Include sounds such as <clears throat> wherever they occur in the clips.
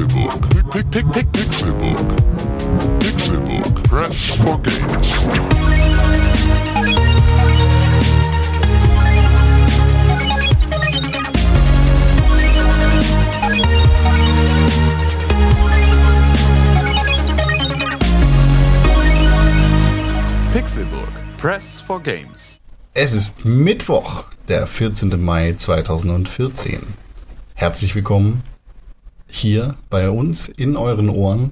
Pixelbook. Pick, Pixelbook. Pixelbook. Press for games. Pixelburg. Press for Games. Es ist Mittwoch, der 14. Mai 2014. Herzlich willkommen hier bei uns in euren Ohren.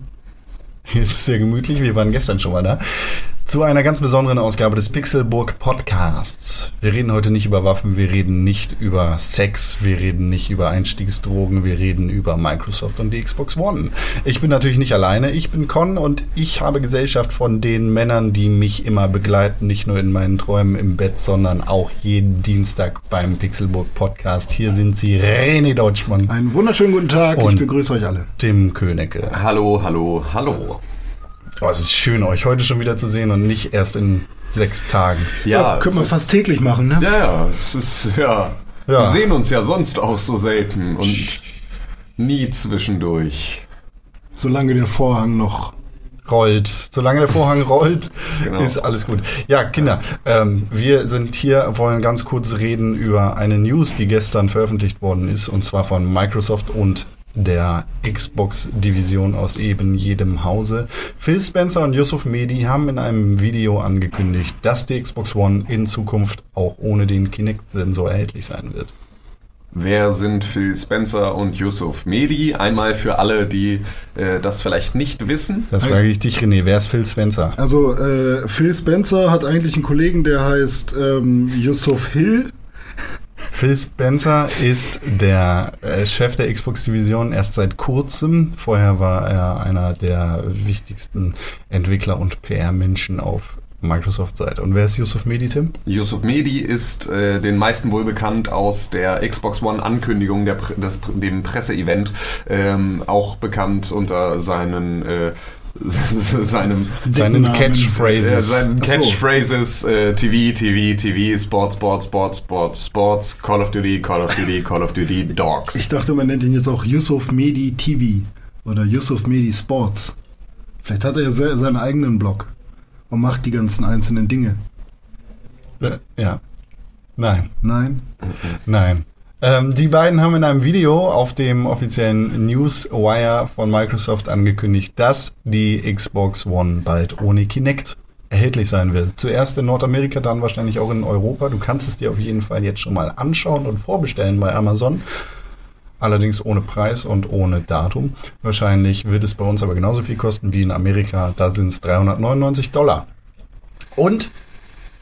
Hier <laughs> ist es sehr gemütlich, wir waren gestern schon mal da. Zu einer ganz besonderen Ausgabe des Pixelburg Podcasts. Wir reden heute nicht über Waffen, wir reden nicht über Sex, wir reden nicht über Einstiegsdrogen, wir reden über Microsoft und die Xbox One. Ich bin natürlich nicht alleine, ich bin Con und ich habe Gesellschaft von den Männern, die mich immer begleiten, nicht nur in meinen Träumen im Bett, sondern auch jeden Dienstag beim Pixelburg Podcast. Hier sind sie, René Deutschmann, Einen wunderschönen guten Tag, Und- ich begrüße euch alle. Tim Königke. Hallo, hallo, hallo. Oh, es ist schön, euch heute schon wieder zu sehen und nicht erst in sechs Tagen. Ja, können wir fast täglich machen, ne? Ja, ja, es ist, ja. Ja. Wir sehen uns ja sonst auch so selten und nie zwischendurch. Solange der Vorhang noch. rollt. Solange der Vorhang rollt, Genau. ist alles gut. Ja, Kinder, ähm, wir sind hier, wollen ganz kurz reden über eine News, die gestern veröffentlicht worden ist, und zwar von Microsoft und der Xbox-Division aus eben jedem Hause. Phil Spencer und Yusuf Mehdi haben in einem Video angekündigt, dass die Xbox One in Zukunft auch ohne den Kinect-Sensor erhältlich sein wird. Wer sind Phil Spencer und Yusuf Mehdi? Einmal für alle, die äh, das vielleicht nicht wissen. Das frage ich dich, René. Wer ist Phil Spencer? Also, äh, Phil Spencer hat eigentlich einen Kollegen, der heißt ähm, Yusuf Hill. Phil Spencer ist der äh, Chef der Xbox-Division erst seit kurzem. Vorher war er einer der wichtigsten Entwickler und PR-Menschen auf Microsoft-Seite. Und wer ist Yusuf Mehdi, Tim? Yusuf Mehdi ist äh, den meisten wohl bekannt aus der Xbox One Ankündigung, der, Pre- des, dem Presseevent, ähm, auch bekannt unter seinen äh, <laughs> seinem Seinen Catchphrases. seinen Ach so. Catchphrases äh, TV, TV, TV, Sports, Sports, Sports, Sports, Sports, Call of Duty, Call of Duty, Call of Duty, Dogs. Ich dachte, man nennt ihn jetzt auch Yusuf Medi TV oder Yusuf Medi Sports. Vielleicht hat er ja se seinen eigenen Blog und macht die ganzen einzelnen Dinge. Äh, ja. Nein. Nein? Nein. Ähm, die beiden haben in einem Video auf dem offiziellen Newswire von Microsoft angekündigt, dass die Xbox One bald ohne Kinect erhältlich sein wird. Zuerst in Nordamerika, dann wahrscheinlich auch in Europa. Du kannst es dir auf jeden Fall jetzt schon mal anschauen und vorbestellen bei Amazon. Allerdings ohne Preis und ohne Datum. Wahrscheinlich wird es bei uns aber genauso viel kosten wie in Amerika. Da sind es 399 Dollar. Und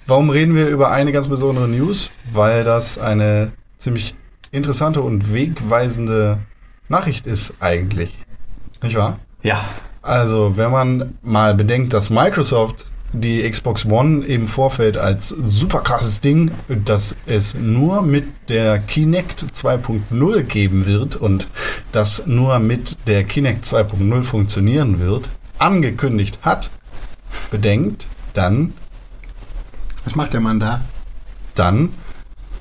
Warum reden wir über eine ganz besondere News? Weil das eine ziemlich interessante und wegweisende Nachricht ist eigentlich. Nicht wahr? Ja, Also, wenn man mal bedenkt, dass Microsoft die Xbox One im Vorfeld als super krasses Ding, dass es nur mit der Kinect 2.0 geben wird und das nur mit der Kinect 2.0 funktionieren wird, angekündigt hat, bedenkt, dann Was macht der Mann da? dann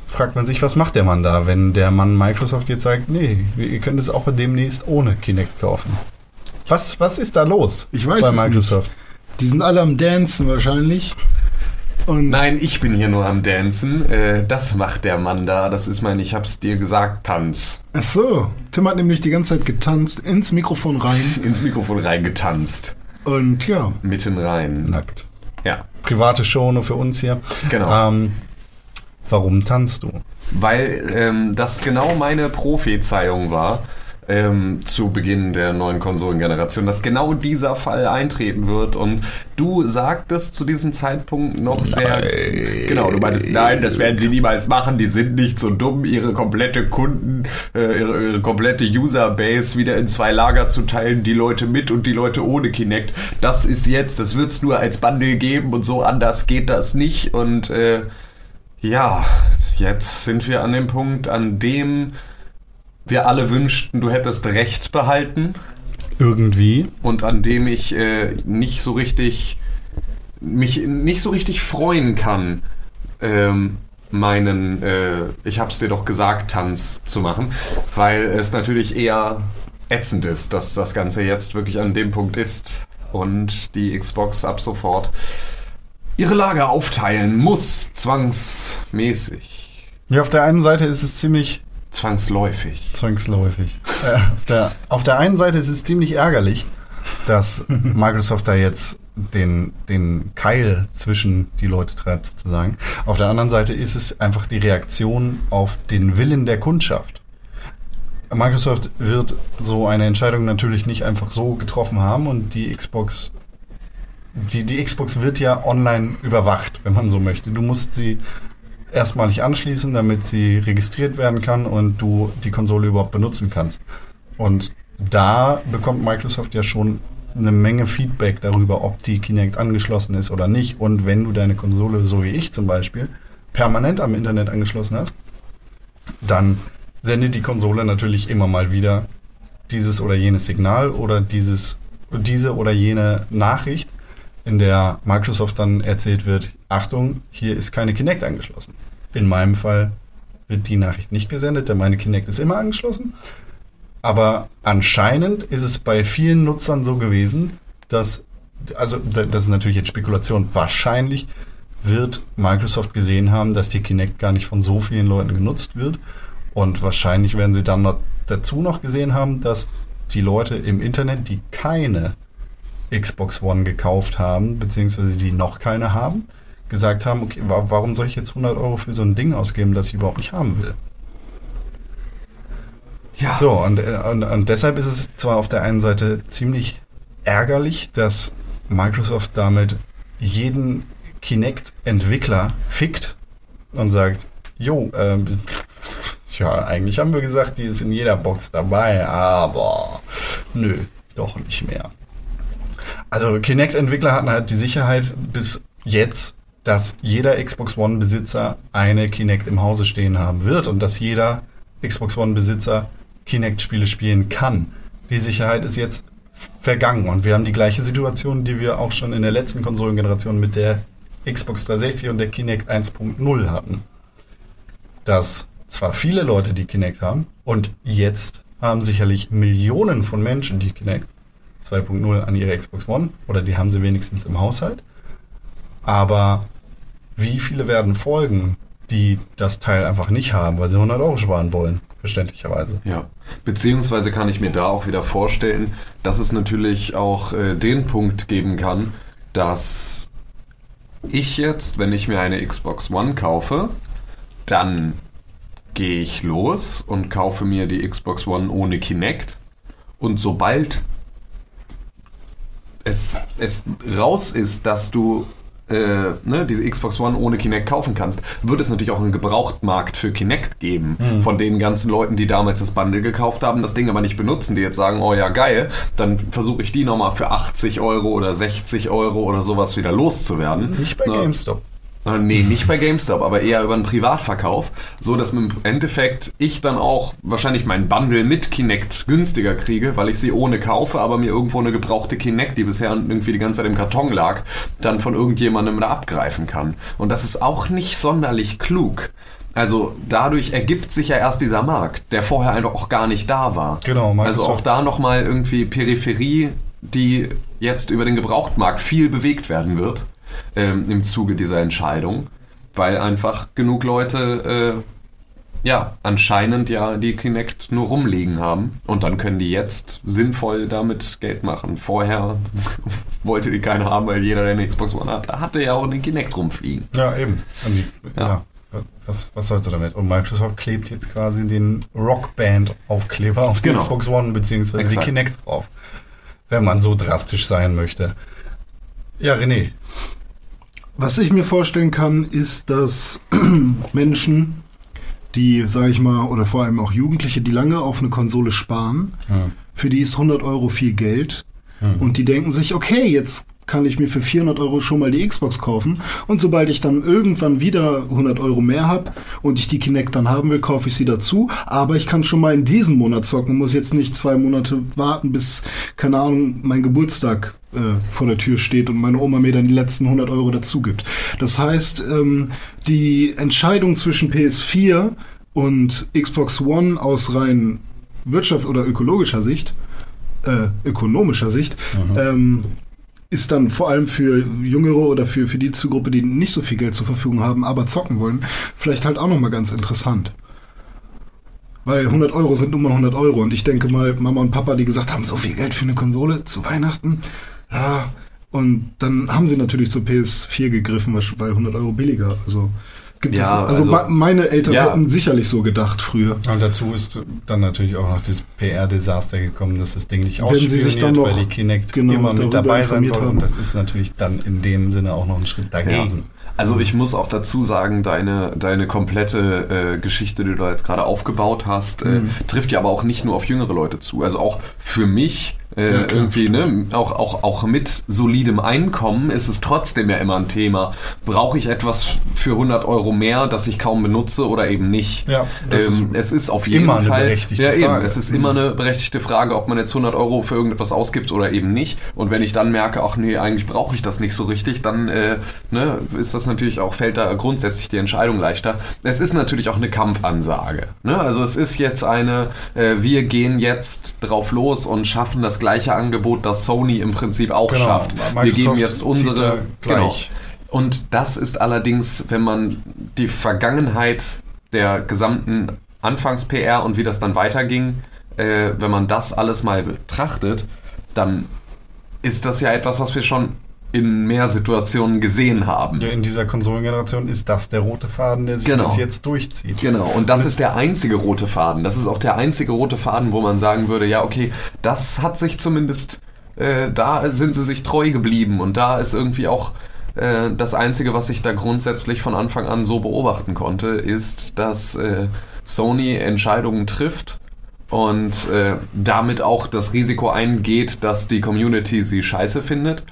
fragt man sich, was macht der Mann da, wenn der Mann Microsoft jetzt sagt, nee, ihr könnt es auch demnächst ohne Kinect kaufen. Was, was ist da los Ich weiß bei es Microsoft? Die sind alle am Dancen wahrscheinlich. Und Nein, ich bin hier nur am Dancen. Äh, das macht der Mann da. Das ist mein, ich hab's dir gesagt, Tanz. ach so, Tim hat nämlich die ganze Zeit getanzt, ins Mikrofon rein. Ins Mikrofon reingetanzt. Und ja, Mitten rein. Nackt. Ja. Private Show nur für uns hier. Genau. Ähm, warum tanzt du? Weil ähm, das genau meine Prophezeiung war ähm, zu Beginn der neuen Konsolengeneration, dass genau dieser Fall eintreten wird. Und du sagtest zu diesem Zeitpunkt noch sehr. Genau, du meintest, nein, das werden sie niemals machen, die sind nicht so dumm, ihre komplette Kunden, äh, ihre, ihre komplette Userbase wieder in zwei Lager zu teilen, die Leute mit und die Leute ohne Kinect. Das ist jetzt, das wird's nur als Bundle geben und so anders geht das nicht. Und äh, ja, jetzt sind wir an dem Punkt, an dem wir alle wünschten, du hättest Recht behalten Irgendwie. und an dem ich äh, nicht so richtig mich nicht so richtig freuen kann, ähm, meinen, äh, ich hab's dir doch gesagt, Tanz zu machen, weil es natürlich eher ätzend ist, dass das Ganze jetzt wirklich an dem Punkt ist und die Xbox ab sofort ihre Lager aufteilen muss, zwangsmäßig, Ja, auf der einen Seite ist es ziemlich zwangsläufig. zwangsläufig. äh, auf, der, auf der einen Seite ist es ziemlich ärgerlich, dass <laughs> Microsoft da jetzt den, den Keil zwischen die Leute treibt, sozusagen. Auf der anderen Seite ist es einfach die Reaktion auf den Willen der Kundschaft. Microsoft wird so eine Entscheidung natürlich nicht einfach so getroffen haben und die Xbox, die, die Xbox wird ja online überwacht, wenn man so möchte. Du musst sie erstmalig anschließen, damit sie registriert werden kann und du die Konsole überhaupt benutzen kannst. Und da bekommt Microsoft ja schon eine Menge Feedback darüber, ob die Kinect angeschlossen ist oder nicht. Und wenn du deine Konsole, so wie ich zum Beispiel, permanent am Internet angeschlossen hast, dann sendet die Konsole natürlich immer mal wieder dieses oder jenes Signal oder dieses, diese oder jene Nachricht, in der Microsoft dann erzählt wird, Achtung, hier ist keine Kinect angeschlossen. In meinem Fall wird die Nachricht nicht gesendet, denn meine Kinect ist immer angeschlossen. Aber anscheinend ist es bei vielen Nutzern so gewesen, dass, also da- das ist natürlich jetzt Spekulation, wahrscheinlich wird Microsoft gesehen haben, dass die Kinect gar nicht von so vielen Leuten genutzt wird. Und wahrscheinlich werden sie dann noch dazu noch gesehen haben, dass die Leute im Internet, die keine Xbox One gekauft haben, beziehungsweise die noch keine haben, gesagt haben, okay, wa warum soll ich jetzt 100 Euro für so ein Ding ausgeben, das ich überhaupt nicht haben will? Ja, So, und, äh, und, und deshalb ist es zwar auf der einen Seite ziemlich ärgerlich, dass Microsoft damit jeden Kinect-Entwickler fickt und sagt, jo, ähm, ja, eigentlich haben wir gesagt, die ist in jeder Box dabei, aber nö, doch nicht mehr. Also Kinect-Entwickler hatten halt die Sicherheit bis jetzt, dass jeder Xbox One-Besitzer eine Kinect im Hause stehen haben wird und dass jeder Xbox One-Besitzer Kinect-Spiele spielen kann. Die Sicherheit ist jetzt vergangen und wir haben die gleiche Situation, die wir auch schon in der letzten Konsolengeneration mit der Xbox 360 und der Kinect 1.0 hatten. Dass zwar viele Leute die Kinect haben und jetzt haben sicherlich Millionen von Menschen die Kinect 2.0 an ihre Xbox One oder die haben sie wenigstens im Haushalt. Aber wie viele werden folgen, die das Teil einfach nicht haben, weil sie 100 Euro sparen wollen? Verständlicherweise. Ja, beziehungsweise kann ich mir da auch wieder vorstellen, dass es natürlich auch äh, den Punkt geben kann, dass ich jetzt, wenn ich mir eine Xbox One kaufe, dann gehe ich los und kaufe mir die Xbox One ohne Kinect und sobald es, es raus ist, dass du äh, ne, diese Xbox One ohne Kinect kaufen kannst, wird es natürlich auch einen Gebrauchtmarkt für Kinect geben. Von den ganzen Leuten, die damals das Bundle gekauft haben, das Ding aber nicht benutzen, die jetzt sagen, oh ja, geil, dann versuche ich die nochmal für 80 Euro oder 60 Euro oder sowas wieder loszuwerden. Nicht bei Ne? GameStop. Äh, Nee, nicht bei GameStop, aber eher über einen Privatverkauf, so dass im Endeffekt ich dann auch wahrscheinlich meinen Bundle mit Kinect günstiger kriege, weil ich sie ohne kaufe, aber mir irgendwo eine gebrauchte Kinect, die bisher irgendwie die ganze Zeit im Karton lag, dann von irgendjemandem da abgreifen kann. Und das ist auch nicht sonderlich klug. Also dadurch ergibt sich ja erst dieser Markt, der vorher einfach auch gar nicht da war. Genau, Also Microsoft- auch da nochmal irgendwie Peripherie, die jetzt über den Gebrauchtmarkt viel bewegt werden wird ähm, im Zuge dieser Entscheidung, weil einfach genug Leute äh, ja anscheinend ja die Kinect nur rumliegen haben und dann können die jetzt sinnvoll damit Geld machen. Vorher <laughs> wollte die keiner haben, weil jeder, der eine Xbox One hat, hatte ja auch einen Kinect rumfliegen. Ja, eben. Die, Ja. ja. Was, was sollst du damit? Und Microsoft klebt jetzt quasi den Rockband-Aufkleber auf die Genau. Xbox One bzw. die. Kinect drauf. Wenn man so drastisch sein möchte. Ja, René. Was ich mir vorstellen kann, ist, dass <clears throat> Menschen, die, sage ich mal, oder vor allem auch Jugendliche, die lange auf eine Konsole sparen, für die ist 100 Euro viel Geld. Und die denken sich, okay, jetzt kann ich mir für 400 Euro schon mal die Xbox kaufen. Und sobald ich dann irgendwann wieder 100 Euro mehr habe und ich die Kinect dann haben will, kaufe ich sie dazu, aber ich kann schon mal in diesem Monat zocken, muss jetzt nicht zwei Monate warten, bis, keine Ahnung, mein Geburtstag äh, vor der Tür steht und meine Oma mir dann die letzten 100 Euro dazu gibt. Das heißt, ähm, die Entscheidung zwischen PS4 und Xbox One aus rein Wirtschaft oder ökologischer Sicht, äh, ökonomischer Sicht, ähm, ist dann vor allem für Jüngere oder für, für die Zielgruppe, die nicht so viel Geld zur Verfügung haben, aber zocken wollen, vielleicht halt auch nochmal ganz interessant. Weil 100 Euro sind nun mal 100 Euro und ich denke mal, Mama und Papa, die gesagt haben, so viel Geld für eine Konsole zu Weihnachten, ja, und dann haben sie natürlich zur PS4 gegriffen, weil 100 Euro billiger, also gibt Ja, es, also, also- ma- meine Eltern Ja. hätten sicherlich so gedacht früher. Und dazu ist dann natürlich auch noch das PR-Desaster gekommen, dass das Ding nicht Wenn sie sich ausspioniert, dann noch weil die Kinect genau immer mit dabei sein soll. haben. Und das ist natürlich dann in dem Sinne auch noch ein Schritt dagegen. Also ich muss auch dazu sagen, deine, deine komplette äh, Geschichte, die du jetzt gerade aufgebaut hast, äh, Mhm. trifft ja aber auch nicht nur auf jüngere Leute zu. Also auch für mich äh, Ja, klar. irgendwie, ne, auch, auch, auch mit solidem Einkommen ist es trotzdem ja immer ein Thema. Brauche ich etwas für 100 Euro mehr, das ich kaum benutze oder eben nicht? Ja, ähm, es ist auf jeden immer eine Fall berechtigte ja, eben, Frage. es ist immer eine berechtigte Frage, ob man jetzt 100 Euro für irgendetwas ausgibt oder eben nicht. Und wenn ich dann merke, ach nee, eigentlich brauche ich das nicht so richtig, dann äh, ne, ist das natürlich auch, fällt da grundsätzlich die Entscheidung leichter. Es ist natürlich auch eine Kampfansage. Ne? Also es ist jetzt eine, äh, wir gehen jetzt drauf los und schaffen das gleiche Angebot, das Sony im Prinzip auch Genau, schafft. wir Microsoft geben jetzt unsere genau. Und das ist allerdings, wenn man die Vergangenheit der gesamten Anfangs-PR und wie das dann weiterging, äh, wenn man das alles mal betrachtet, dann ist das ja etwas, was wir schon in mehr Situationen gesehen haben. Ja, in dieser Konsolengeneration ist das der rote Faden, der sich Genau. bis jetzt durchzieht. Genau, und das ist der einzige rote Faden. Das ist auch der einzige rote Faden, wo man sagen würde, ja, okay, das hat sich zumindest, äh, da sind sie sich treu geblieben und da ist irgendwie auch äh, das Einzige, was ich da grundsätzlich von Anfang an so beobachten konnte, ist, dass äh, Sony Entscheidungen trifft und äh, damit auch das Risiko eingeht, dass die Community sie scheiße findet.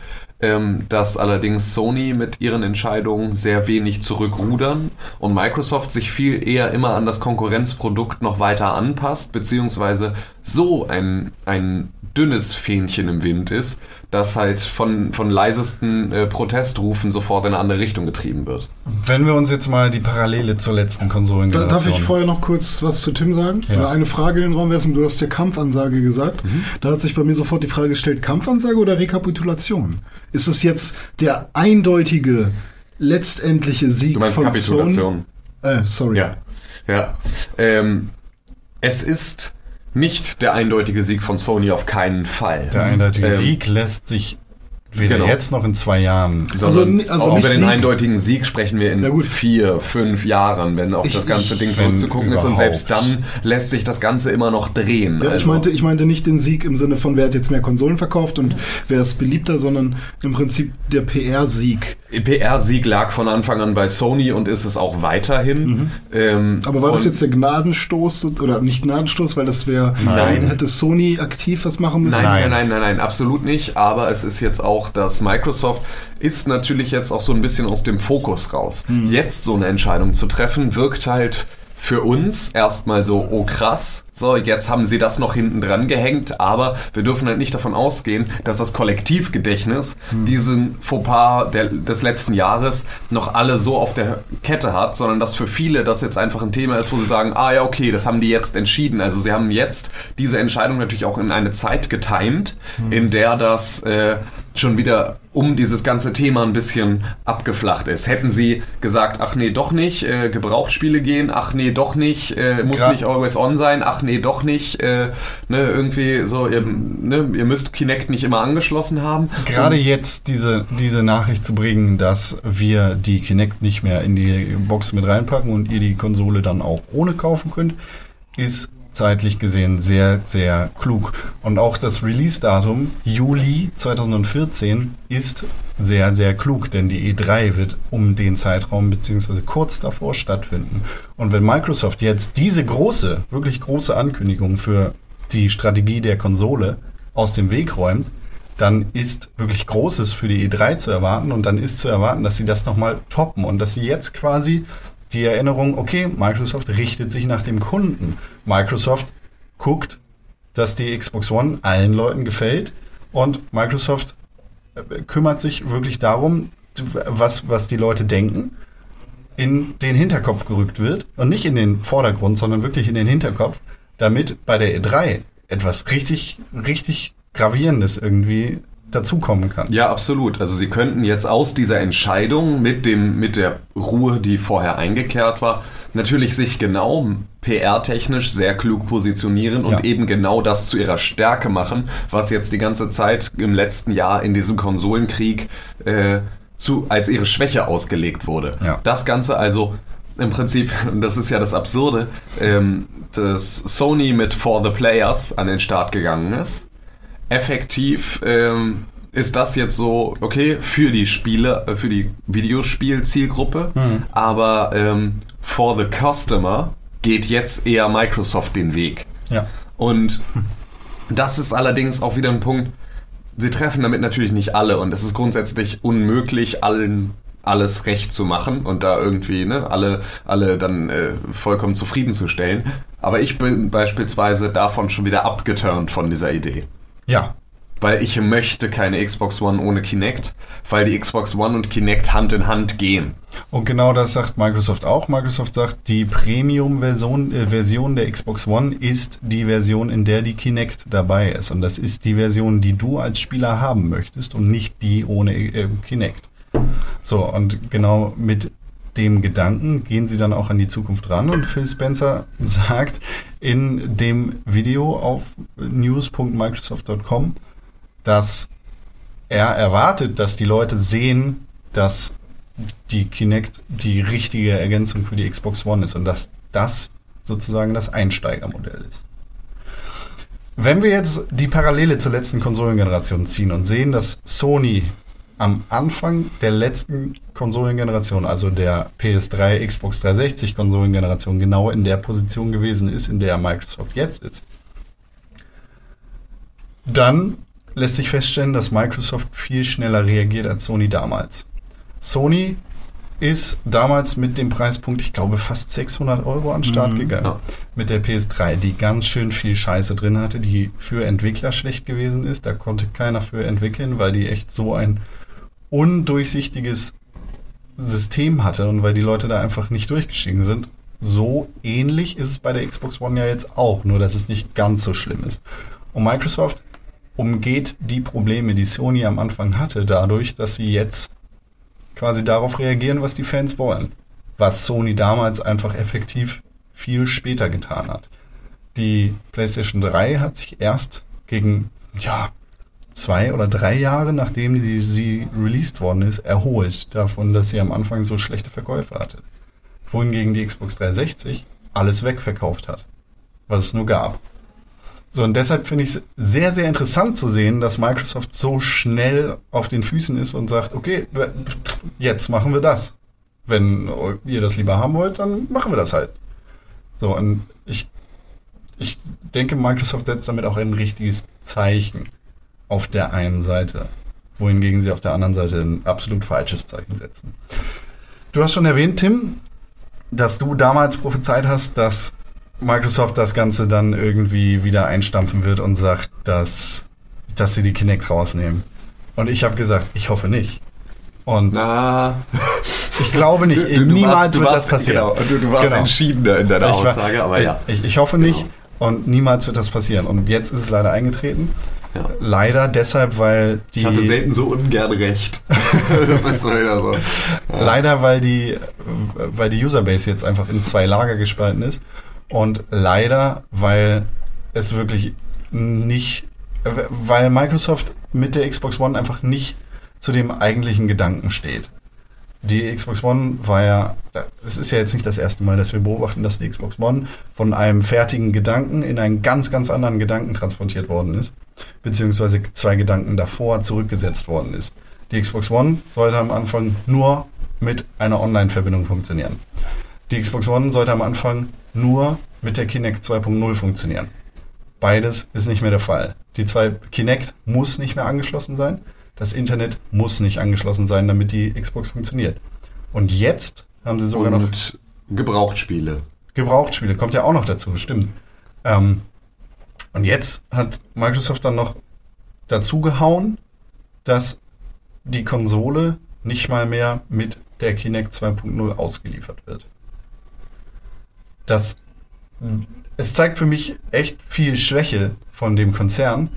Ähm, dass allerdings Sony mit ihren Entscheidungen sehr wenig zurückrudern und Microsoft sich viel eher immer an das Konkurrenzprodukt noch weiter anpasst, beziehungsweise so ein, ein dünnes Fähnchen im Wind ist, das halt von, von leisesten äh, Protestrufen sofort in eine andere Richtung getrieben wird. Wenn wir uns jetzt mal die Parallele zur letzten Da, Konsolengeneration... darf ich vorher noch kurz was zu Tim sagen? Ja. Oder eine Frage in den Raum werfen? Du hast ja Kampfansage gesagt. Mhm. Da hat sich bei mir sofort die Frage gestellt, Kampfansage oder Rekapitulation? Ist es jetzt der eindeutige, letztendliche Sieg Du meinst von Kapitulation? Äh, sorry. Ja, ja. Ähm, es ist nicht der eindeutige Sieg von Sony auf keinen Fall. Der eindeutige Ähm, Sieg lässt sich weder genau. jetzt noch in zwei Jahren... Sondern Also, also auch über den Sieg. eindeutigen Sieg sprechen wir in vier, fünf Jahren, wenn auf Ich- das ganze ich- Ding zurückzugucken ist. Und selbst dann lässt sich das Ganze immer noch drehen. Ja, ich, Also- meinte, ich meinte nicht den Sieg im Sinne von, wer hat jetzt mehr Konsolen verkauft und wer ist beliebter, sondern im Prinzip der PR-Sieg. PR-Sieg lag von Anfang an bei Sony und ist es auch weiterhin. Ähm, Mhm. Aber war das jetzt der Gnadenstoß oder nicht Gnadenstoß, weil das wäre, Nein. hätte Sony aktiv was machen müssen? Nein. nein, nein, nein, nein, absolut nicht. Aber es ist jetzt auch, dass Microsoft ist natürlich jetzt auch so ein bisschen aus dem Fokus raus. Jetzt so eine Entscheidung zu treffen, wirkt halt für uns erstmal so, oh krass, so, jetzt haben sie das noch hinten dran gehängt, aber wir dürfen halt nicht davon ausgehen, dass das Kollektivgedächtnis diesen Fauxpas der, des letzten Jahres noch alle so auf der Kette hat, sondern dass für viele das jetzt einfach ein Thema ist, wo sie sagen, ah ja, okay, das haben die jetzt entschieden. Also sie haben jetzt diese Entscheidung natürlich auch in eine Zeit getimt, in der das äh, schon wieder um dieses ganze Thema ein bisschen abgeflacht ist. Hätten sie gesagt, ach nee, doch nicht, äh, Gebrauchsspiele gehen, ach nee, doch nicht, äh, muss Gra- nicht always on sein, ach nee, doch nicht, äh, ne, irgendwie so, ihr, ne, ihr müsst Kinect nicht immer angeschlossen haben. Gerade jetzt diese, diese Nachricht zu bringen, dass wir die Kinect nicht mehr in die Box mit reinpacken und ihr die Konsole dann auch ohne kaufen könnt, ist zeitlich gesehen sehr, sehr klug. Und auch das Release-Datum Juli 2014 ist sehr, sehr klug, denn die E3 wird um den Zeitraum beziehungsweise kurz davor stattfinden. Und wenn Microsoft jetzt diese große, wirklich große Ankündigung für die Strategie der Konsole aus dem Weg räumt, dann ist wirklich Großes für die E3 zu erwarten und dann ist zu erwarten, dass sie das nochmal toppen und dass sie jetzt quasi die Erinnerung, okay, Microsoft richtet sich nach dem Kunden. Microsoft guckt, dass die Xbox One allen Leuten gefällt und Microsoft kümmert sich wirklich darum, was, was die Leute denken, in den Hinterkopf gerückt wird und nicht in den Vordergrund, sondern wirklich in den Hinterkopf, damit bei der E3 etwas richtig, richtig Gravierendes irgendwie dazukommen kann. Ja, absolut. Also sie könnten jetzt aus dieser Entscheidung mit dem mit der Ruhe, die vorher eingekehrt war, natürlich sich genau PR-technisch sehr klug positionieren und Ja. eben genau das zu ihrer Stärke machen, was jetzt die ganze Zeit im letzten Jahr in diesem Konsolenkrieg äh, zu, als ihre Schwäche ausgelegt wurde. Ja. Das Ganze also im Prinzip, und das ist ja das Absurde, ähm, dass Sony mit For the Players an den Start gegangen ist effektiv ähm, ist das jetzt so, okay, für die Spiele, äh, für die Videospiel-Zielgruppe, aber ähm, for the customer geht jetzt eher Microsoft den Weg. Ja. Und das ist allerdings auch wieder ein Punkt, sie treffen damit natürlich nicht alle und es ist grundsätzlich unmöglich, allen alles recht zu machen und da irgendwie ne, alle, alle dann äh, vollkommen zufriedenzustellen. Aber ich bin beispielsweise davon schon wieder abgeturnt von dieser Idee. Ja. Weil ich möchte keine Xbox One ohne Kinect, weil die Xbox One und Kinect Hand in Hand gehen. Und genau das sagt Microsoft auch. Microsoft sagt, die Premium-Version äh, Version der Xbox One ist die Version, in der die Kinect dabei ist. Und das ist die Version, die du als Spieler haben möchtest und nicht die ohne äh, Kinect. So, und genau mit dem Gedanken gehen sie dann auch an die Zukunft ran. Und Phil Spencer <laughs> sagt in dem Video auf news.microsoft.com, dass er erwartet, dass die Leute sehen, dass die Kinect die richtige Ergänzung für die Xbox One ist und dass das sozusagen das Einsteigermodell ist. Wenn wir jetzt die Parallele zur letzten Konsolengeneration ziehen und sehen, dass Sony am Anfang der letzten Konsolengeneration, also der PS3, Xbox 360 Konsolengeneration, genau in der Position gewesen ist, in der Microsoft jetzt ist, dann lässt sich feststellen, dass Microsoft viel schneller reagiert als Sony damals. Sony ist damals mit dem Preispunkt, ich glaube, fast 600 Euro an den Start gegangen. ja. Mit der PS3, die ganz schön viel Scheiße drin hatte, die für Entwickler schlecht gewesen ist. Da konnte keiner für entwickeln, weil die echt so ein undurchsichtiges System hatte und weil die Leute da einfach nicht durchgestiegen sind. So ähnlich ist es bei der Xbox One ja jetzt auch, nur dass es nicht ganz so schlimm ist. Und Microsoft umgeht die Probleme, die Sony am Anfang hatte, dadurch, dass sie jetzt quasi darauf reagieren, was die Fans wollen. Was Sony damals einfach effektiv viel später getan hat. Die PlayStation 3 hat sich erst gegen, ja, zwei oder drei Jahre, nachdem sie, sie released worden ist, erholt davon, dass sie am Anfang so schlechte Verkäufe hatte. Wohingegen die Xbox 360 alles wegverkauft hat, was es nur gab. So, und deshalb finde ich es sehr, sehr interessant zu sehen, dass Microsoft so schnell auf den Füßen ist und sagt, okay, jetzt machen wir das. Wenn ihr das lieber haben wollt, dann machen wir das halt. So, und ich, ich denke, Microsoft setzt damit auch ein richtiges Zeichen auf der einen Seite, wohingegen sie auf der anderen Seite ein absolut falsches Zeichen setzen. Du hast schon erwähnt, Tim, dass du damals prophezeit hast, dass Microsoft das Ganze dann irgendwie wieder einstampfen wird und sagt, dass, dass sie die Kinect rausnehmen. Und ich habe gesagt, ich hoffe nicht. Und Na, <laughs> ich glaube nicht, niemals wird das passieren. Genau, du, du warst Genau. entschiedener in deiner Ich war- Aussage, aber ja. Ich, ich hoffe nicht Genau. und niemals wird das passieren. Und jetzt ist es leider eingetreten. Ja. Leider deshalb, weil die. Ich hatte selten so ungern recht. <laughs> das ist so wieder so. Leider, weil die, weil die Userbase jetzt einfach in zwei Lager gespalten ist. Und leider, weil es wirklich nicht, weil Microsoft mit der Xbox One einfach nicht zu dem eigentlichen Gedanken steht. Die Xbox One war ja, es ist ja jetzt nicht das erste Mal, dass wir beobachten, dass die Xbox One von einem fertigen Gedanken in einen ganz, ganz anderen Gedanken transportiert worden ist, beziehungsweise zwei Gedanken davor zurückgesetzt worden ist. Die Xbox One sollte am Anfang nur mit einer Online-Verbindung funktionieren. Die Xbox One sollte am Anfang nur mit der Kinect 2.0 funktionieren. Beides ist nicht mehr der Fall. Die zwei Kinect muss nicht mehr angeschlossen sein. Das Internet muss nicht angeschlossen sein, damit die Xbox funktioniert. Und jetzt haben sie sogar noch Und Gebrauchtspiele. Gebrauchtspiele, kommt ja auch noch dazu, stimmt. Ähm, und jetzt hat Microsoft dann noch dazu gehauen, dass die Konsole nicht mal mehr mit der Kinect 2.0 ausgeliefert wird. Das es zeigt für mich echt viel Schwäche von dem Konzern,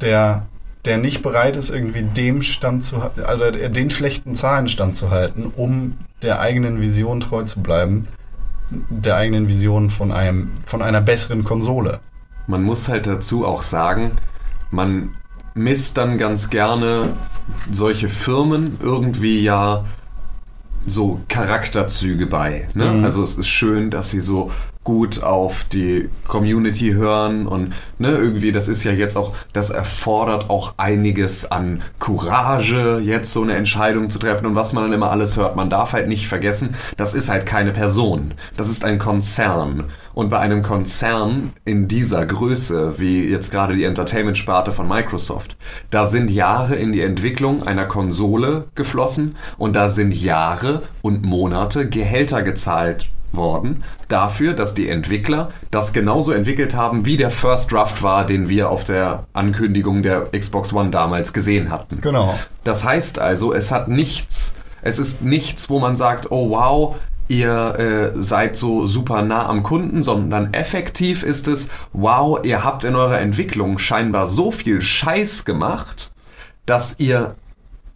der, der nicht bereit ist, irgendwie dem Stand zu also den schlechten Zahlen standzuhalten, um der eigenen Vision treu zu bleiben, der eigenen Vision von einem, von einer besseren Konsole. Man muss halt dazu auch sagen, man misst dann ganz gerne solche Firmen irgendwie ja so Charakterzüge bei. Ne? Mhm. Also es ist schön, dass sie so gut auf die Community hören und ne, irgendwie, das ist ja jetzt auch, das erfordert auch einiges an Courage, jetzt so eine Entscheidung zu treffen und was man dann immer alles hört. Man darf halt nicht vergessen, das ist halt keine Person, das ist ein Konzern. Und bei einem Konzern in dieser Größe, wie jetzt gerade die Entertainment-Sparte von Microsoft, da sind Jahre in die Entwicklung einer Konsole geflossen und da sind Jahre und Monate Gehälter gezahlt worden dafür, dass die Entwickler das genauso entwickelt haben, wie der First Draft war, den wir auf der Ankündigung der Xbox One damals gesehen hatten. Genau. Das heißt also, es hat nichts, es ist nichts, wo man sagt, oh wow, ihr äh, seid so super nah am Kunden, sondern effektiv ist es, wow, ihr habt in eurer Entwicklung scheinbar so viel Scheiß gemacht, dass ihr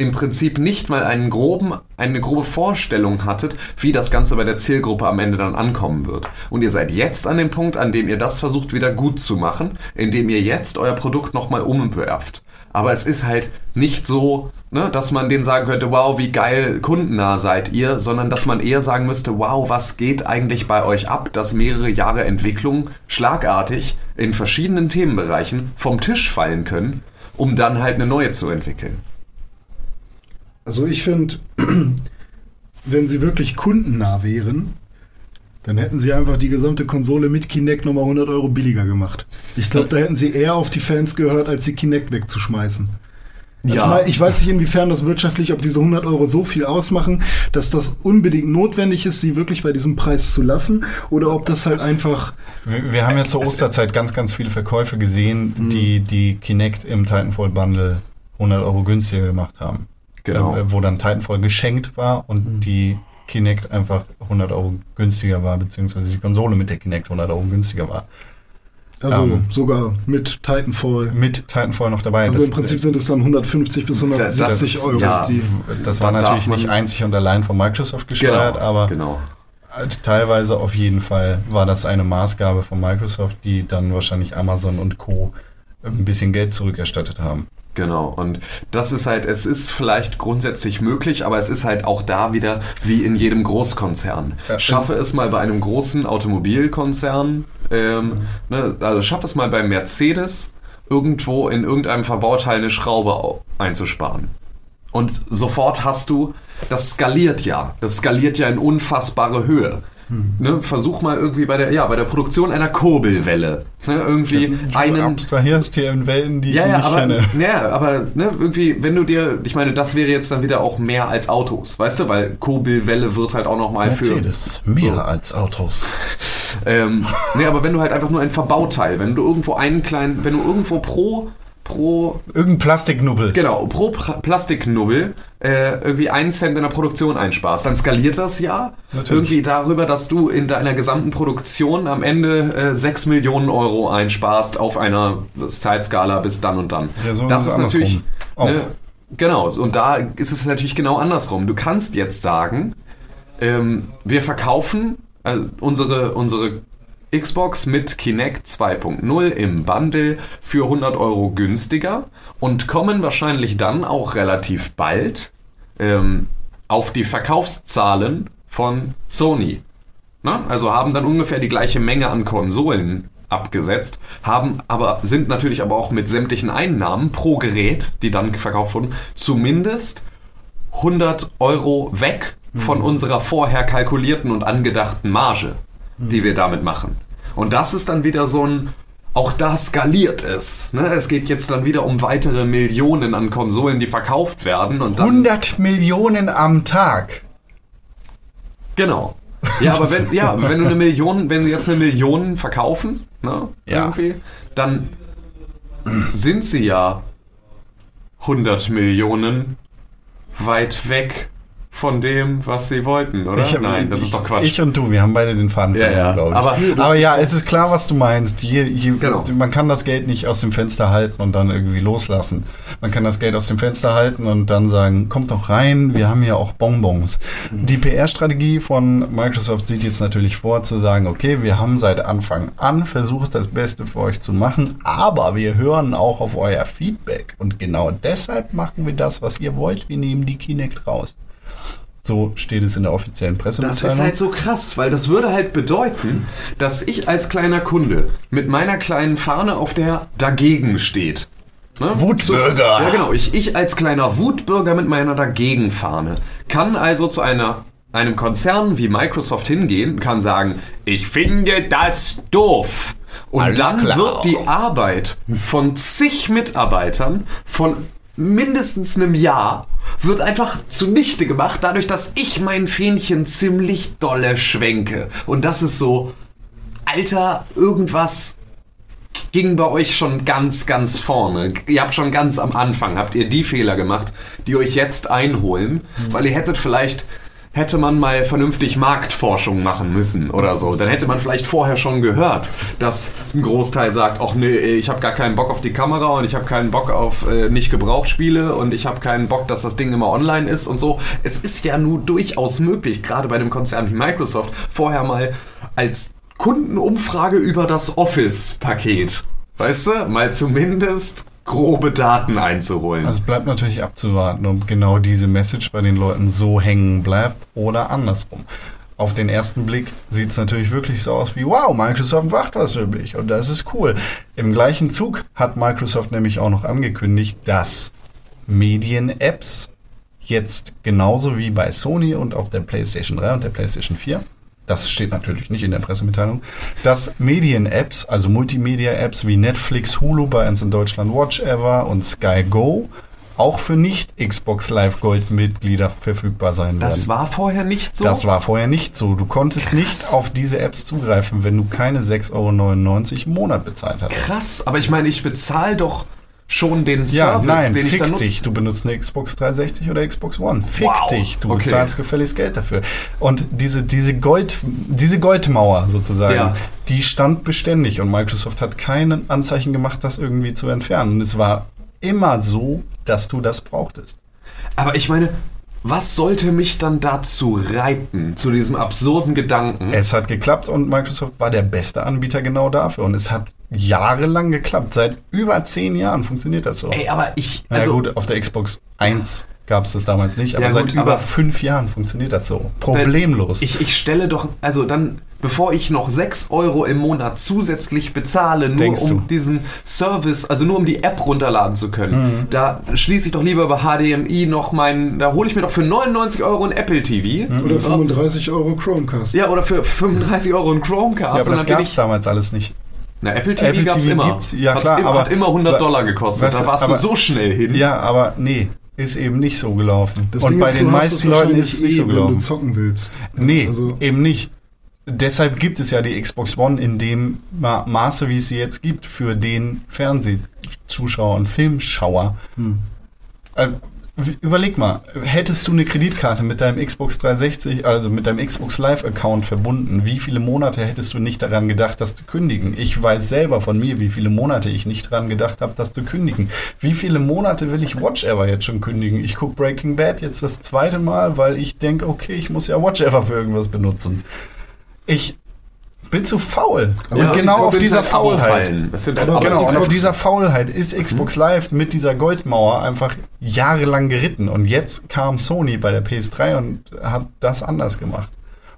im Prinzip nicht mal einen groben, eine grobe Vorstellung hattet, wie das Ganze bei der Zielgruppe am Ende dann ankommen wird. Und ihr seid jetzt an dem Punkt, an dem ihr das versucht wieder gut zu machen, indem ihr jetzt euer Produkt nochmal umwerft. Aber es ist halt nicht so, ne, dass man denen sagen könnte, wow, wie geil kundennah seid ihr, sondern dass man eher sagen müsste, wow, was geht eigentlich bei euch ab, dass mehrere Jahre Entwicklung schlagartig in verschiedenen Themenbereichen vom Tisch fallen können, um dann halt eine neue zu entwickeln. Also ich finde, <clears throat> wenn sie wirklich kundennah wären, dann hätten sie einfach die gesamte Konsole mit Kinect nochmal 100 Euro billiger gemacht. Ich glaube, da hätten sie eher auf die Fans gehört, als die Kinect wegzuschmeißen. Also Ja. Ich, mein, ich weiß nicht, inwiefern das wirtschaftlich, ob diese 100 Euro so viel ausmachen, dass das unbedingt notwendig ist, sie wirklich bei diesem Preis zu lassen, oder ob das halt einfach Wir, wir haben ja zur Osterzeit ganz, ganz viele Verkäufe gesehen, die die Kinect im Titanfall Bundle 100 Euro günstiger gemacht haben. Genau. Äh, wo dann Titanfall geschenkt war und die Kinect einfach 100 Euro günstiger war, beziehungsweise die Konsole mit der Kinect 100 Euro günstiger war. Also Ähm, sogar mit Titanfall. Mit Titanfall noch dabei. Also Das- im Prinzip sind es dann 150 bis 170 das- Euro. ja. die, das war natürlich nicht einzig und allein von Microsoft gesteuert, aber genau. halt teilweise auf jeden Fall war das eine Maßgabe von Microsoft, die dann wahrscheinlich Amazon und Co. ein bisschen Geld zurückerstattet haben. Genau, und das ist halt, es ist vielleicht grundsätzlich möglich, aber es ist halt auch da wieder wie in jedem Großkonzern. Schaffe es mal bei einem großen Automobilkonzern, ähm, ne, also schaffe es mal bei Mercedes, irgendwo in irgendeinem Verbauteil eine Schraube au- einzusparen. Und sofort hast du, das skaliert ja, das skaliert ja in unfassbare Höhe. Ne, versuch mal irgendwie bei der, ja, bei der Produktion einer Kurbelwelle, ne, irgendwie einen, abstrahierst hier in Welten, die ja, ich ja, nicht aber, kenne. ja, aber ne, irgendwie, wenn du dir, ich meine, das wäre jetzt dann wieder auch mehr als Autos, weißt du, weil Kurbelwelle wird halt auch nochmal für. Mercedes, mehr So. als Autos. <laughs> Ähm, nee, aber wenn du halt einfach nur ein Verbauteil, wenn du irgendwo einen kleinen, wenn du irgendwo pro, pro, Irgendein Plastiknubbel. genau, pro Plastiknubbel äh, irgendwie einen Cent in der Produktion einsparst, dann skaliert das ja Natürlich. irgendwie darüber, dass du in deiner gesamten Produktion am Ende äh, 6 Millionen Euro einsparst auf einer Zeitskala bis dann und dann. Ja, so das ist ist natürlich. Ne, genau, und da ist es natürlich genau andersrum. Du kannst jetzt sagen, ähm, wir verkaufen äh, unsere, unsere Xbox mit Kinect 2.0 im Bundle für 100 Euro günstiger und kommen wahrscheinlich dann auch relativ bald ähm, auf die Verkaufszahlen von Sony. Na? Also haben dann ungefähr die gleiche Menge an Konsolen abgesetzt, haben aber, sind natürlich aber auch mit sämtlichen Einnahmen pro Gerät, die dann verkauft wurden, zumindest 100 Euro weg von unserer vorher kalkulierten und angedachten Marge, die wir damit machen. Und das ist dann wieder so ein, auch da skaliert es. Ne? Es geht jetzt dann wieder um weitere Millionen an Konsolen, die verkauft werden. Und dann, 100 Millionen am Tag. Genau. Ja, aber wenn, ja, <laughs> wenn du eine Million, wenn sie jetzt eine Million verkaufen, ne, Ja. irgendwie, dann sind sie ja 100 Millionen weit weg von dem, was sie wollten, oder? Ich hab- Nein, das ich, ist doch Quatsch. Ich und du, wir haben beide den Faden Ja, verloren, ja. glaube ich. Aber- Aber, ja, es ist klar, was du meinst. Je, je, Genau. Man kann das Geld nicht aus dem Fenster halten und dann irgendwie loslassen. Man kann das Geld aus dem Fenster halten und dann sagen, kommt doch rein, wir haben ja auch Bonbons. Die PR-Strategie von Microsoft sieht jetzt natürlich vor, zu sagen, okay, wir haben seit Anfang an versucht, das Beste für euch zu machen, aber wir hören auch auf euer Feedback. Und genau deshalb machen wir das, was ihr wollt. Wir nehmen die Kinect raus. So steht es in der offiziellen Das Pressemitteilung. ist halt so krass, weil das würde halt bedeuten, dass ich als kleiner Kunde mit meiner kleinen Fahne auf der dagegen steht. Ne? Wutbürger. So, ja, genau. Ich, ich als kleiner Wutbürger mit meiner Dagegen-Fahne kann also zu einer, einem Konzern wie Microsoft hingehen, kann sagen, ich finde das doof. Und Alles dann klar. wird die Arbeit von zig Mitarbeitern von mindestens einem Jahr wird einfach zunichte gemacht, dadurch, dass ich mein Fähnchen ziemlich dolle schwenke. Und das ist so, Alter, irgendwas ging bei euch schon ganz, ganz vorne. Ihr habt schon ganz am Anfang, habt ihr die Fehler gemacht, die euch jetzt einholen, weil ihr hättet vielleicht, hätte man mal vernünftig Marktforschung machen müssen oder so. Dann hätte man vielleicht vorher schon gehört, dass ein Großteil sagt, ach nee, ich habe gar keinen Bock auf die Kamera und ich habe keinen Bock auf äh, nicht Gebrauchtspiele und ich habe keinen Bock, dass das Ding immer online ist und so. Es ist ja nur durchaus möglich, gerade bei einem Konzern wie Microsoft, vorher mal als Kundenumfrage über das Office-Paket. Weißt du? Mal zumindest grobe Daten einzuholen. Also es bleibt natürlich abzuwarten, ob genau diese Message bei den Leuten so hängen bleibt oder andersrum. Auf den ersten Blick sieht es natürlich wirklich so aus wie, wow, Microsoft macht was für mich und das ist cool. Im gleichen Zug hat Microsoft nämlich auch noch angekündigt, dass Medien-Apps jetzt genauso wie bei Sony und auf der PlayStation 3 und der PlayStation 4, das steht natürlich nicht in der Pressemitteilung, dass Medien-Apps, also Multimedia-Apps wie Netflix, Hulu, bei uns in Deutschland Watch Ever und Sky Go auch für nicht Xbox Live Gold Mitglieder verfügbar sein werden. das war vorher nicht so. Das war vorher nicht so. Du konntest nicht auf diese Apps zugreifen, wenn du keine 6,99 Euro im Monat bezahlt hast. krass. Aber ich meine, ich bezahle doch schon den Ja, Service, nein, den ich da fick nutze. dich. Du benutzt eine Xbox 360 oder Xbox One. Fick Wow. dich. Du Okay. bezahlst gefälligst Geld dafür. Und diese, diese, Gold, diese Goldmauer sozusagen, Ja. die stand beständig und Microsoft hat keine Anzeichen gemacht, das irgendwie zu entfernen. Und es war immer so, dass du das brauchtest. Aber ich meine, was sollte mich dann dazu reiten, zu diesem absurden Gedanken? Es hat geklappt und Microsoft war der beste Anbieter genau dafür. Und es hat jahrelang geklappt. Seit über zehn Jahren funktioniert das so. Ey, aber ich, Na also, gut, auf der Xbox 1 gab es das damals nicht, aber Ja, seit gut, über aber- fünf Jahren funktioniert das so. Problemlos. Ich, ich stelle doch, also dann, bevor ich noch 6 Euro im Monat zusätzlich bezahle, nur Denkst um du? diesen Service, also nur um die App runterladen zu können, da schließe ich doch lieber über HDMI noch meinen, da hole ich mir doch für 99 Euro ein Apple TV. Oder 35 Euro Chromecast. Ja, oder für 35 Euro ein Chromecast. ja, aber das gab es damals alles nicht. Na, Apple TV Apple gab's TV immer. gibt's, ja Hat's klar, immer, aber hat immer 100 Dollar gekostet. Weißt Da warst aber- du so schnell hin. Ja, aber nee, ist eben nicht so gelaufen. Das und Ding bei ist, den meisten Leuten ist es nicht so eh, wenn du gelaufen. zocken willst. Nee, Also, eben nicht. Deshalb gibt es ja die Xbox One in dem Ma Maße, wie es sie jetzt gibt, für den Fernsehzuschauer und Filmschauer. Äh, w- überleg mal, hättest du eine Kreditkarte mit deinem Xbox 360, also mit deinem Xbox Live-Account verbunden, wie viele Monate hättest du nicht daran gedacht, das zu kündigen? Ich weiß selber von mir, wie viele Monate ich nicht daran gedacht habe, das zu kündigen. Wie viele Monate will ich Watch Ever jetzt schon kündigen? Ich gucke Breaking Bad jetzt das zweite Mal, weil ich denke, okay, ich muss ja Watch Ever für irgendwas benutzen. Ich bin zu faul. Aber und genau auf dieser halt Faulheit. Halt Aber Abo- Genau, und auf dieser Faulheit ist Xbox Live mit dieser Goldmauer einfach jahrelang geritten. Und jetzt kam Sony bei der PS3 und hat das anders gemacht.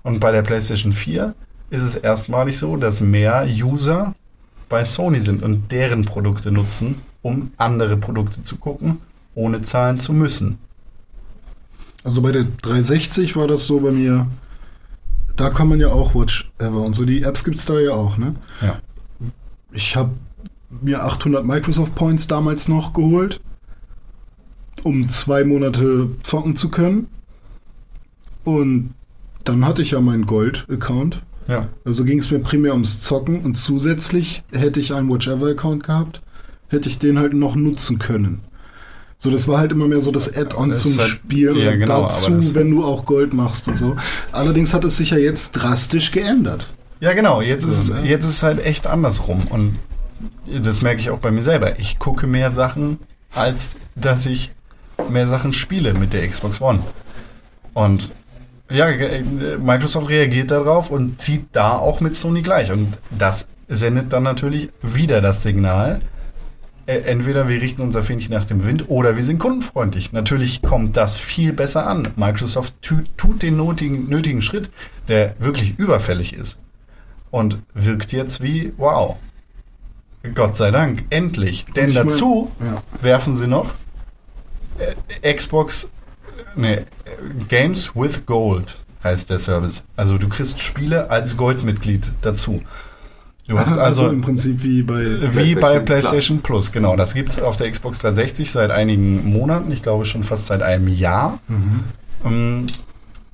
Und bei der PlayStation 4 ist es erstmalig so, dass mehr User bei Sony sind und deren Produkte nutzen, um andere Produkte zu gucken, ohne zahlen zu müssen. also bei der 360 war das so bei mir. Da kann man ja auch Watch Ever und so. Die Apps gibt es da ja auch, ne? Ja. Ich habe mir 800 Microsoft Points damals noch geholt, um zwei Monate zocken zu können. Und dann hatte ich ja meinen Gold-Account. Ja. Also ging es mir primär ums Zocken und zusätzlich hätte ich einen Watch Ever Account gehabt, hätte ich den halt noch nutzen können. So, das war halt immer mehr so das Add-on zum ist halt- Spiel ja, genau, dazu, wenn du auch Gold machst und so. Allerdings hat es sich ja jetzt drastisch geändert. Ja, genau. Jetzt ist, So, es, ne? jetzt ist es halt echt andersrum. Und das merke ich auch bei mir selber. Ich gucke mehr Sachen, als dass ich mehr Sachen spiele mit der Xbox One. Und ja, äh, Microsoft reagiert darauf und zieht da auch mit Sony gleich. Und das sendet dann natürlich wieder das Signal. Äh, Entweder wir richten unser Fähnchen nach dem Wind oder wir sind kundenfreundlich. Natürlich kommt das viel besser an. Microsoft tu- tut den nötigen, nötigen Schritt, der wirklich überfällig ist und wirkt jetzt wie wow. Gott sei Dank, endlich. Denn ich mein, dazu ja. werfen sie noch äh, Xbox nee, äh, Games with Gold heißt der Service. Also du kriegst Spiele als Goldmitglied dazu. Du hast also im Prinzip wie bei. wie bei PlayStation PlayStation Plus, genau. Das gibt es auf der Xbox 360 seit einigen Monaten, ich glaube schon fast seit einem Jahr. Ähm,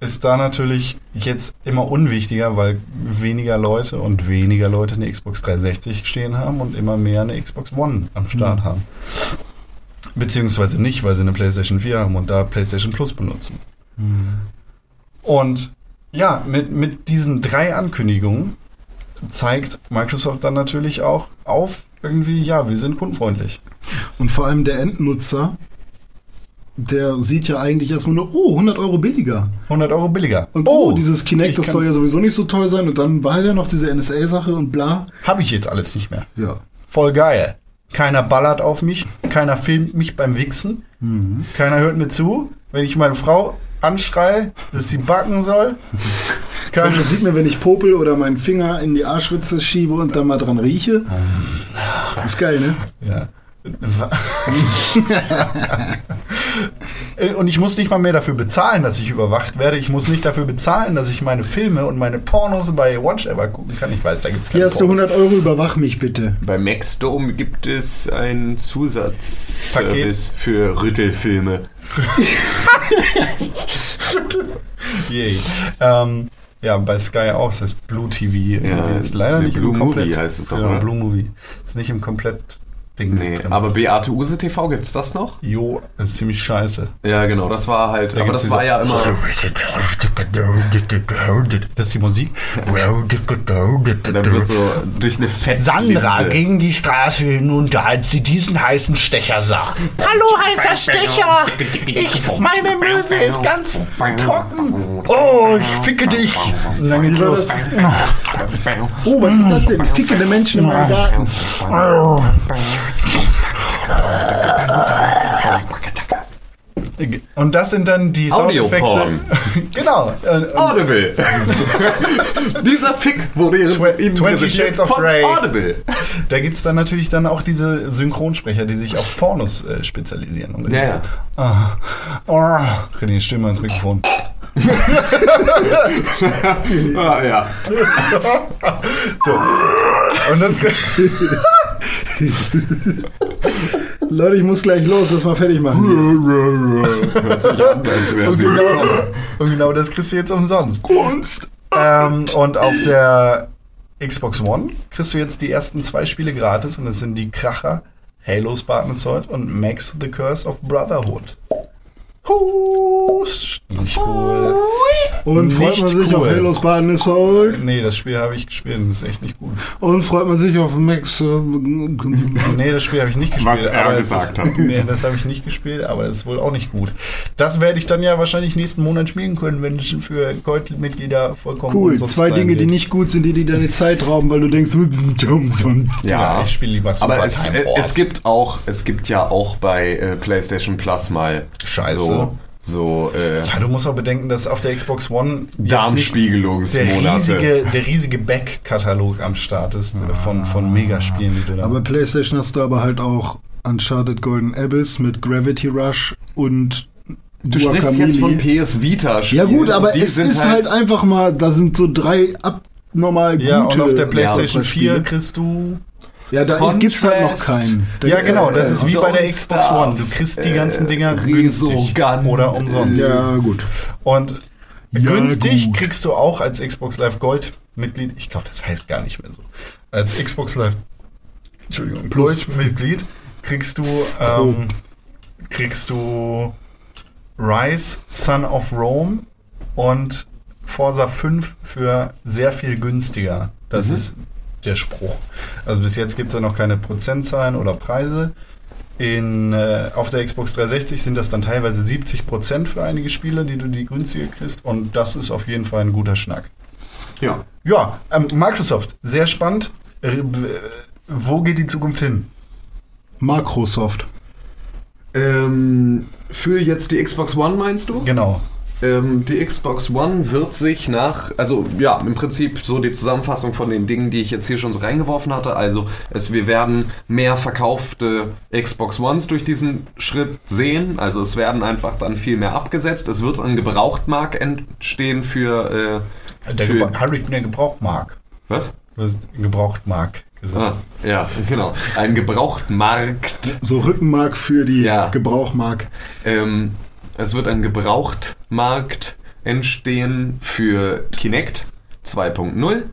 Ist da natürlich jetzt immer unwichtiger, weil weniger Leute und weniger Leute eine Xbox 360 stehen haben und immer mehr eine Xbox One am Start haben. Beziehungsweise nicht, weil sie eine PlayStation 4 haben und da PlayStation Plus benutzen. Und ja, mit, mit diesen drei Ankündigungen zeigt Microsoft dann natürlich auch auf, irgendwie, ja, wir sind kundenfreundlich. Und vor allem der Endnutzer, der sieht ja eigentlich erstmal nur, oh, 100 Euro billiger. 100 Euro billiger. Und oh, dieses Kinect, das soll ja sowieso nicht so toll sein. Und dann war ja noch diese NSA-Sache und bla. Habe ich jetzt alles nicht mehr. Ja. Voll geil. Keiner ballert auf mich, keiner filmt mich beim Wichsen, keiner hört mir zu. Wenn ich meine Frau anschreie, dass sie backen soll, Und keiner, das sieht mir, wenn ich popel oder meinen Finger in die Arschritze schiebe und dann mal dran rieche. Ist geil, ne? Ja. <laughs> und ich muss nicht mal mehr dafür bezahlen, dass ich überwacht werde. Ich muss nicht dafür bezahlen, dass ich meine Filme und meine Pornos bei Watch Ever gucken kann. Ich weiß, da gibt es keine Hier hast du Pornos. 100 Euro, überwach mich bitte. Bei Maxdome gibt es einen Zusatzservice für Rüttelfilme. <laughs> Yay. Ähm, ja, bei Sky auch. Das heißt Blue TV. irgendwie. ist leider nicht Blue im komplett. Movie heißt es doch, Genau, oder? Blue Movie. Ist nicht im komplett Ding Nee, drin. aber Beate Use TV gibt's das noch? Jo, das ist ziemlich scheiße. Ja, genau, das war halt, aber gibt's das war ja immer, Das ist die Musik. dann wird so durch eine fette Sandra Linse- ging die Straße hinunter, als sie diesen heißen Stecher sah. Hallo, heißer Stecher! Ich, meine Möse ist ganz trocken. Oh, ich ficke dich. Und dann geht's los. Oh, was ist das denn? Fickende Menschen in meinem Garten. <laughs> Und das sind dann die Soundeffekte. <laughs> Genau. Äh, Audible. <laughs> Dieser Fick wurde Ihnen 20 präsentiert Shades of Grey. Audible. Da gibt es dann natürlich dann auch diese Synchronsprecher, die sich auf Pornos äh, spezialisieren. Und Ja, ah, ah, René, die Stimme ans Mikrofon. Ah, ja. So. Und das, <laughs> Leute, ich muss gleich los, das mal fertig machen. Hört sich an, als wäre und, sie genau, und genau das kriegst du jetzt umsonst. Kunst. Ähm, und auf der Xbox One kriegst du jetzt die ersten zwei Spiele gratis und das sind die Kracher Halo Spartan Sword und Max the Curse of Brotherhood. Hust. Nicht cool. Und freut man sich auf cool. Halo Spartan Assault. Nee, das Spiel habe ich gespielt und das ist echt nicht gut. Und freut man sich auf Max. Äh, Nee, das Spiel habe ich nicht gespielt. Was er aber es gesagt ist, hat. <laughs> Nee, das habe ich nicht gespielt, aber das ist wohl auch nicht gut. Das werde ich dann ja wahrscheinlich nächsten Monat spielen können, wenn es für Goldmitglieder vollkommen cool, zwei Dinge, die wird. nicht gut sind, die dir deine Zeit rauben, weil du denkst, <laughs> umsonst. Ja, ich spiele lieber Super Aber es, Time äh, es gibt auch, es gibt ja auch bei äh, PlayStation Plus mal Scheiße. so, so äh, Ja, du musst auch bedenken, dass auf der Xbox One Darmspiegelungsmonate. der riesige, der riesige Back-Katalog am Start ist äh, von, von Megaspielen, die du da Aber PlayStation hast du aber halt auch Uncharted Golden Abyss mit Gravity Rush und Du sprichst jetzt von PS Vita Ja Spielen. gut, aber es ist halt, einfach mal, da sind so drei abnormal gute. Ja, und auf der PlayStation 4 Spiele. kriegst du. Ja, da ist- gibt's halt noch keinen. Da Ja, genau, halt das ist wie bei der Xbox Starve. One. Du kriegst die ganzen Äh, Dinger günstig oder umsonst. Ja, gut. Und Ja, günstig gut. kriegst du auch als Xbox Live Gold Mitglied, ich glaube, das heißt gar nicht mehr so. Als Xbox Live Entschuldigung, Gold Mitglied kriegst du ähm, kriegst du Rise, Son of Rome und Forza 5 für sehr viel günstiger. Das ist der Spruch. Also bis jetzt gibt es ja noch keine Prozentzahlen oder Preise. In, äh, auf der Xbox 360 sind das dann teilweise 70% für einige Spiele, die du die günstiger kriegst. Und das ist auf jeden Fall ein guter Schnack. Ja. Ja, ähm, Microsoft, sehr spannend. Äh, wo geht die Zukunft hin? Microsoft. Ähm, für jetzt die Xbox One meinst du? Genau. Ähm, die Xbox One wird sich nach, also ja, im Prinzip so die Zusammenfassung von den Dingen, die ich jetzt hier schon so reingeworfen hatte. Also es, wir werden mehr verkaufte Xbox Ones durch diesen Schritt sehen. Also es werden einfach dann viel mehr abgesetzt. Es wird ein Gebrauchtmarkt entstehen für, äh, Der, für Gebra Harry, der Gebrauchtmark. was? Du hast Gebrauchtmark Ah, gesagt. ja, genau. Ein Gebrauchtmarkt. So Rückenmark für die Ja. Gebrauchmark. Ähm, es wird ein Gebrauchtmarkt entstehen für Kinect 2.0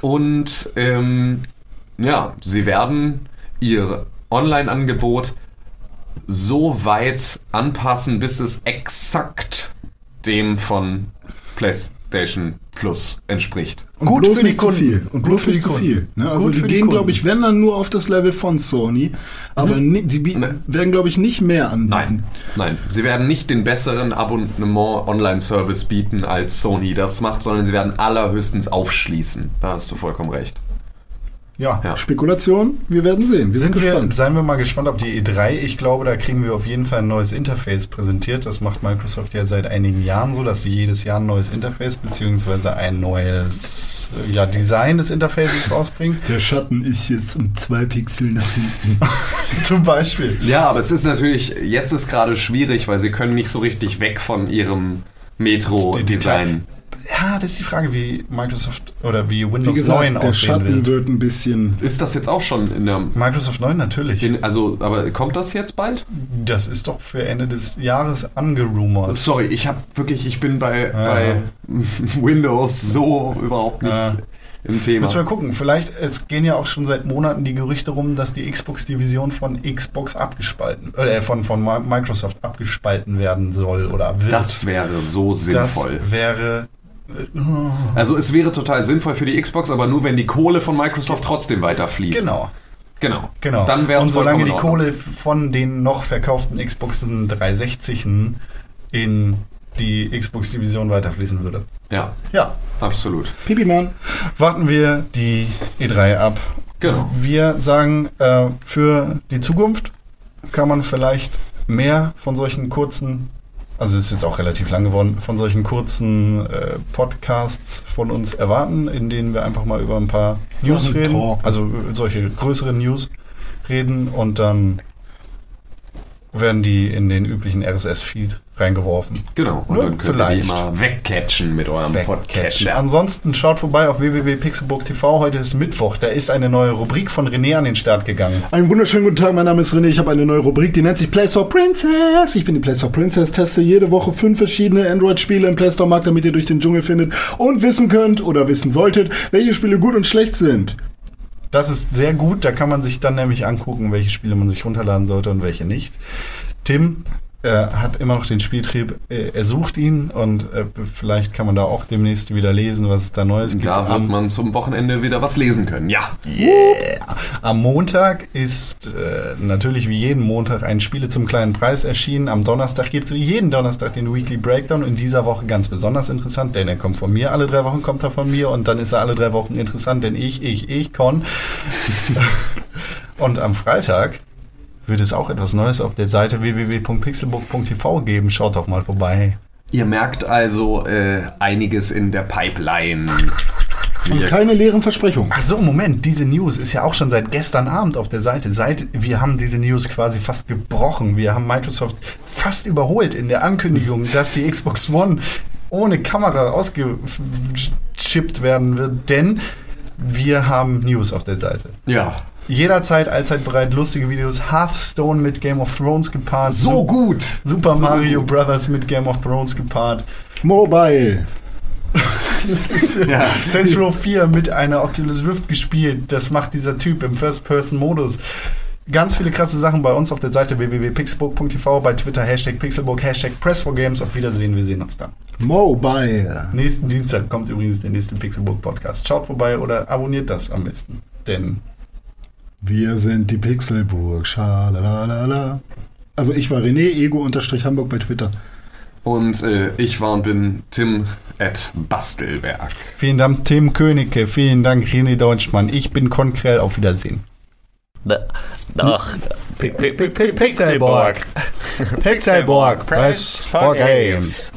und ähm, ja, sie werden ihr Online-Angebot so weit anpassen, bis es exakt dem von PlayStation Plus entspricht. Und Gut bloß für nicht zu Kunden. viel. Und Gut bloß nicht zu Kunden. viel. Ne? Also Gut die gehen, glaube ich, wenn dann nur auf das Level von Sony. Aber ni- die bi- Ne. werden, glaube ich, nicht mehr anbieten. Nein, nein. Sie werden nicht den besseren Abonnement-Online-Service bieten, als Sony das macht, sondern sie werden allerhöchstens aufschließen. Da hast du vollkommen recht. Ja. Ja. Spekulation, wir werden sehen. Wir sind, Sind wir, gespannt. seien wir mal gespannt auf die E3. Ich glaube, da kriegen wir auf jeden Fall ein neues Interface präsentiert. Das macht Microsoft ja seit einigen Jahren so, dass sie jedes Jahr ein neues Interface beziehungsweise ein neues äh, ja, Design des Interfaces rausbringen. Der Schatten ist jetzt um zwei Pixel nach hinten. <laughs> Zum Beispiel. Ja, aber es ist natürlich, jetzt ist gerade schwierig, weil sie können nicht so richtig weg von ihrem Metro-Design. Ja, das ist die Frage, wie Microsoft oder wie Wie Windows gesagt, 9 der aussehen Schatten wird. wird ein bisschen. Ist das jetzt auch schon in der... Microsoft 9 natürlich. In, also, aber kommt das jetzt bald? Das ist doch für Ende des Jahres angerumort. Sorry, ich habe wirklich, ich bin bei, bei <laughs> Windows so überhaupt nicht Ja. im Thema. Müssen wir gucken. Vielleicht, es gehen ja auch schon seit Monaten die Gerüchte rum, dass die Xbox-Division von Xbox abgespalten, äh, von, von Mi- Microsoft abgespalten werden soll oder wird. Das wäre so Das sinnvoll. wäre. Also es wäre total sinnvoll für die Xbox, aber nur wenn die Kohle von Microsoft trotzdem weiter fließt. Genau, Genau. genau. Dann wäre es Und solange die. Kohle von den noch verkauften Xboxen 360 in die Xbox-Division weiterfließen würde. Ja, Ja, absolut. Pipi Mann. warten wir die E3 ab. Genau. Wir sagen, äh, für die Zukunft kann man vielleicht mehr von solchen kurzen, also ist jetzt auch relativ lang geworden, von solchen kurzen äh, Podcasts von uns erwarten, in denen wir einfach mal über ein paar News reden, talken. also solche größeren News reden und dann werden die in den üblichen RSS-Feed reingeworfen. Genau. Und Ja, dann könnt ihr vielleicht. die immer wegcatchen mit eurem Wegcatchen. Podcatcher. Ansonsten schaut vorbei auf www.pixelbook.tv. Heute ist Mittwoch. Da ist eine neue Rubrik von René an den Start gegangen. Einen wunderschönen guten Tag, mein Name ist René. Ich habe eine neue Rubrik, die nennt sich Play Store Princess. Ich bin die Play Store Princess, teste jede Woche fünf verschiedene Android-Spiele im Play Store Markt, damit ihr durch den Dschungel findet und wissen könnt oder wissen solltet, welche Spiele gut und schlecht sind. Das ist sehr gut. Da kann man sich dann nämlich angucken, welche Spiele man sich runterladen sollte und welche nicht. Tim äh, hat immer noch den Spieltrieb. Äh, er sucht ihn und äh, vielleicht kann man da auch demnächst wieder lesen, was es da Neues gibt. Da wird man zum Wochenende wieder was lesen können. Ja. Yeah. Am Montag ist äh, natürlich wie jeden Montag ein Spiele zum kleinen Preis erschienen. Am Donnerstag gibt es wie jeden Donnerstag den Weekly Breakdown. In dieser Woche ganz besonders interessant, denn er kommt von mir. Alle drei Wochen kommt er von mir und dann ist er alle drei Wochen interessant, denn ich, ich, ich, Con. <laughs> und am Freitag wird es auch etwas Neues auf der Seite www.pixelbook.tv geben. Schaut doch mal vorbei. Ihr merkt also äh, einiges in der Pipeline. Und Wir- keine leeren Versprechungen. Ach so, Moment, diese News ist ja auch schon seit gestern Abend auf der Seite. Seit wir haben diese News quasi fast gebrochen. Wir haben Microsoft fast überholt in der Ankündigung, <laughs> dass die Xbox One ohne Kamera ausgechippt werden wird, denn wir haben News auf der Seite. ja. Jederzeit, allzeit bereit, lustige Videos. Hearthstone mit Game of Thrones gepaart. So gut. Super So Mario gut. Brothers mit Game of Thrones gepaart. Mobile. <laughs> Ja. Saints Row 4 mit einer Oculus Rift gespielt. Das macht dieser Typ im First-Person-Modus. ganz viele krasse Sachen bei uns auf der Seite www.pixelburg.tv, bei Twitter Hashtag Pixelburg, Hashtag Press4Games. Auf Wiedersehen, wir sehen uns dann. Mobile. Nächsten Dienstag kommt übrigens der nächste Pixelburg Podcast. Schaut vorbei oder abonniert das am besten. Denn Wir sind die Pixelburg. Schalalala. Also ich war René, Ego-Hamburg bei Twitter. Und äh, ich war und bin Tim at Bastelwerk. vielen Dank Tim Königke, vielen Dank René Deutschmann. Ich bin Konkrell. Auf Wiedersehen. Nach Pixelburg. Pixelburg. Press for Games.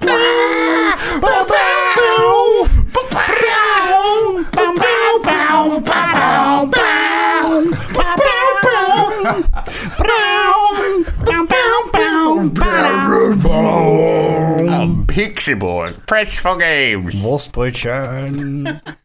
Pixelburg. Press for Games. Wurstbrötchen. <laughs>